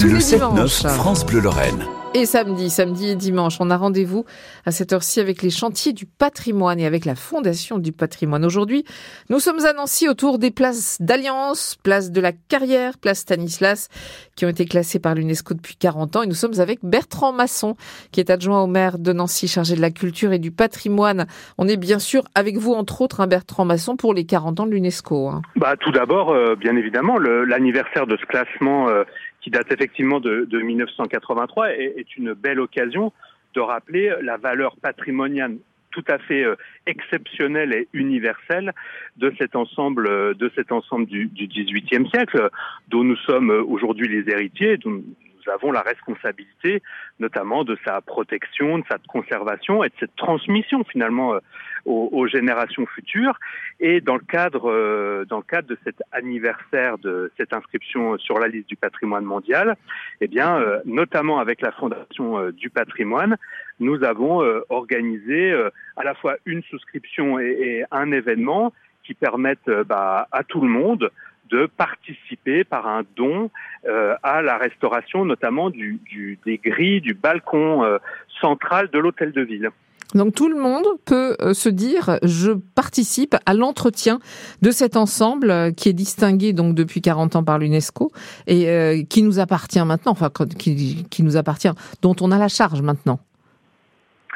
Tous le les 7-9 dimanches. France Bleu Lorraine. Et samedi, samedi et dimanche, on a rendez-vous à cette heure-ci avec les chantiers du patrimoine et avec la Fondation du patrimoine. Aujourd'hui, nous sommes à Nancy autour des places d'Alliance, place de la Carrière, place Stanislas, qui ont été classées par l'UNESCO depuis 40 ans. Et nous sommes avec Bertrand Masson, qui est adjoint au maire de Nancy, chargé de la culture et du patrimoine. On est bien sûr avec vous, entre autres, un Bertrand Masson, pour les 40 ans de l'UNESCO. hein. Bah, tout d'abord, euh, bien évidemment, l'anniversaire de ce classement euh, qui date effectivement de, de 1983 est, est une belle occasion de rappeler la valeur patrimoniale tout à fait euh, exceptionnelle et universelle de cet ensemble, euh, de cet ensemble du, du XVIIIe siècle, dont nous sommes euh, aujourd'hui les héritiers, dont nous avons la responsabilité, notamment de sa protection, de sa conservation et de cette transmission finalement euh, aux, générations futures. Et dans le cadre, euh, dans le cadre de cet anniversaire de cette inscription sur la liste du patrimoine mondial, eh bien, euh, notamment avec la Fondation du patrimoine, nous avons organisé à la fois une souscription et, un événement qui permettent bah, à tout le monde de participer par un don euh, à la restauration notamment du, du- des grilles du balcon euh, central de l'hôtel de ville. Donc tout le monde peut euh, se dire je participe à l'entretien de cet ensemble euh, qui est distingué donc depuis 40 ans par l'UNESCO et euh, qui nous appartient maintenant enfin qui, qui nous appartient dont on a la charge maintenant.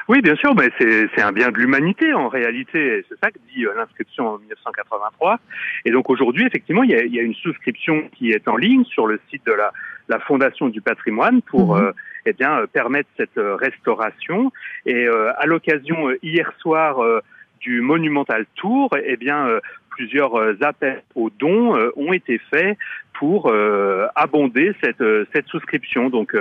Oui, bien sûr, mais c'est un bien de l'humanité en réalité. C'est ça que dit euh, l'inscription en 1983. Et donc aujourd'hui, effectivement, il y, a, il y a une souscription qui est en ligne sur le site de la, la Fondation du patrimoine pour Mhm. euh, eh bien euh, permettre cette euh, restauration. Et euh, à l'occasion hier soir du Monumental Tour, eh bien plusieurs appels aux dons ont été faits pour euh, abonder cette, cette souscription. Donc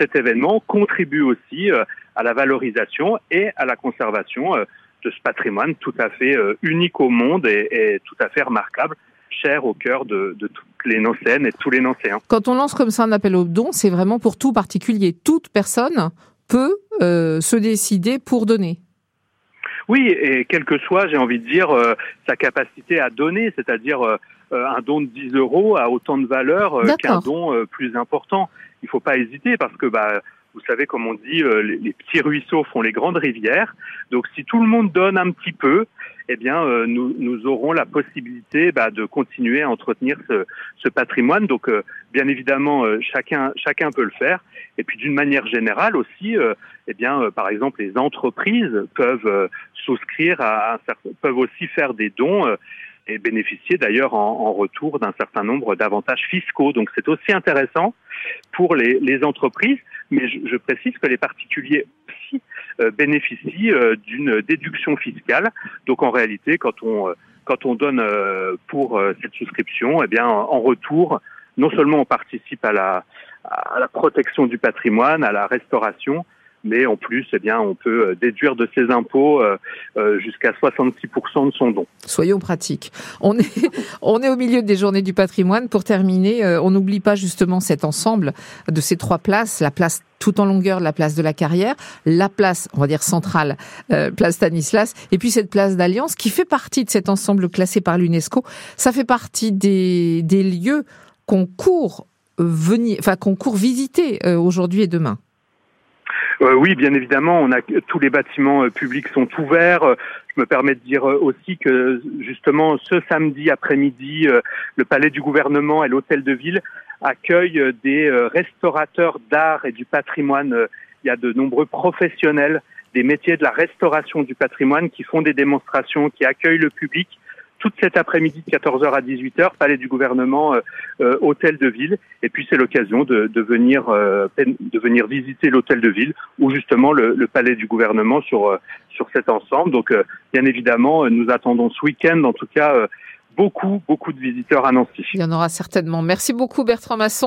cet événement contribue aussi euh, à la valorisation et à la conservation euh, de ce patrimoine tout à fait euh, unique au monde et, et tout à fait remarquable, cher au cœur de, de toutes les Nancéennes et de tous les Nancéens. Quand on lance comme ça un appel au don, c'est vraiment pour tout particulier. Toute personne peut euh, se décider pour donner. Oui, et quel que soit, j'ai envie de dire, euh, sa capacité à donner, c'est-à-dire euh, un don de 10 euros a autant de valeur qu'un don plus important. Il faut pas hésiter parce que, bah, vous savez, comme on dit, euh, les, petits ruisseaux font les grandes rivières. Donc, si tout le monde donne un petit peu, eh bien, euh, nous, nous aurons la possibilité bah, de continuer à entretenir ce, ce patrimoine. Donc, euh, bien évidemment, euh, chacun, chacun peut le faire. Et puis, d'une manière générale aussi, euh, eh bien, euh, par exemple, les entreprises peuvent souscrire à certain, peuvent aussi faire des dons et bénéficier d'ailleurs en, en retour d'un certain nombre d'avantages fiscaux. Donc, c'est aussi intéressant pour les, les entreprises, mais je, précise que les particuliers aussi euh, bénéficient euh, d'une déduction fiscale. Donc, en réalité, quand on euh, quand on donne pour cette souscription, eh bien, en retour, non seulement on participe à la protection du patrimoine, à la restauration, mais en plus, eh bien, on peut euh, déduire de ses impôts euh, euh, jusqu'à 66% de son don. Soyons pratiques. On est, au milieu des journées du patrimoine. Pour terminer, on n'oublie pas justement cet ensemble de ces trois places, la place tout en longueur, la place de la carrière, la place, on va dire centrale, place Stanislas, et puis cette place d'Alliance qui fait partie de cet ensemble classé par l'UNESCO. Ça fait partie des, lieux qu'on court qu'on court visiter aujourd'hui et demain. Euh, oui, bien évidemment, on a tous les bâtiments euh, publics sont ouverts. Euh, Je me permets de dire aussi que justement ce samedi après-midi, le palais du gouvernement et l'hôtel de ville accueillent des restaurateurs d'art et du patrimoine. Il y a de nombreux professionnels des métiers de la restauration du patrimoine qui font des démonstrations, qui accueillent le public toute cet après-midi de 14h à 18h, palais du gouvernement, euh, euh, hôtel de ville. Et puis c'est l'occasion de, de venir euh, de venir visiter l'hôtel de ville ou justement le, le palais du gouvernement sur euh, sur cet ensemble. Donc euh, bien évidemment, euh, nous attendons ce week-end, en tout cas, beaucoup beaucoup de visiteurs à Nancy. Il y en aura certainement. Merci beaucoup Bertrand Masson.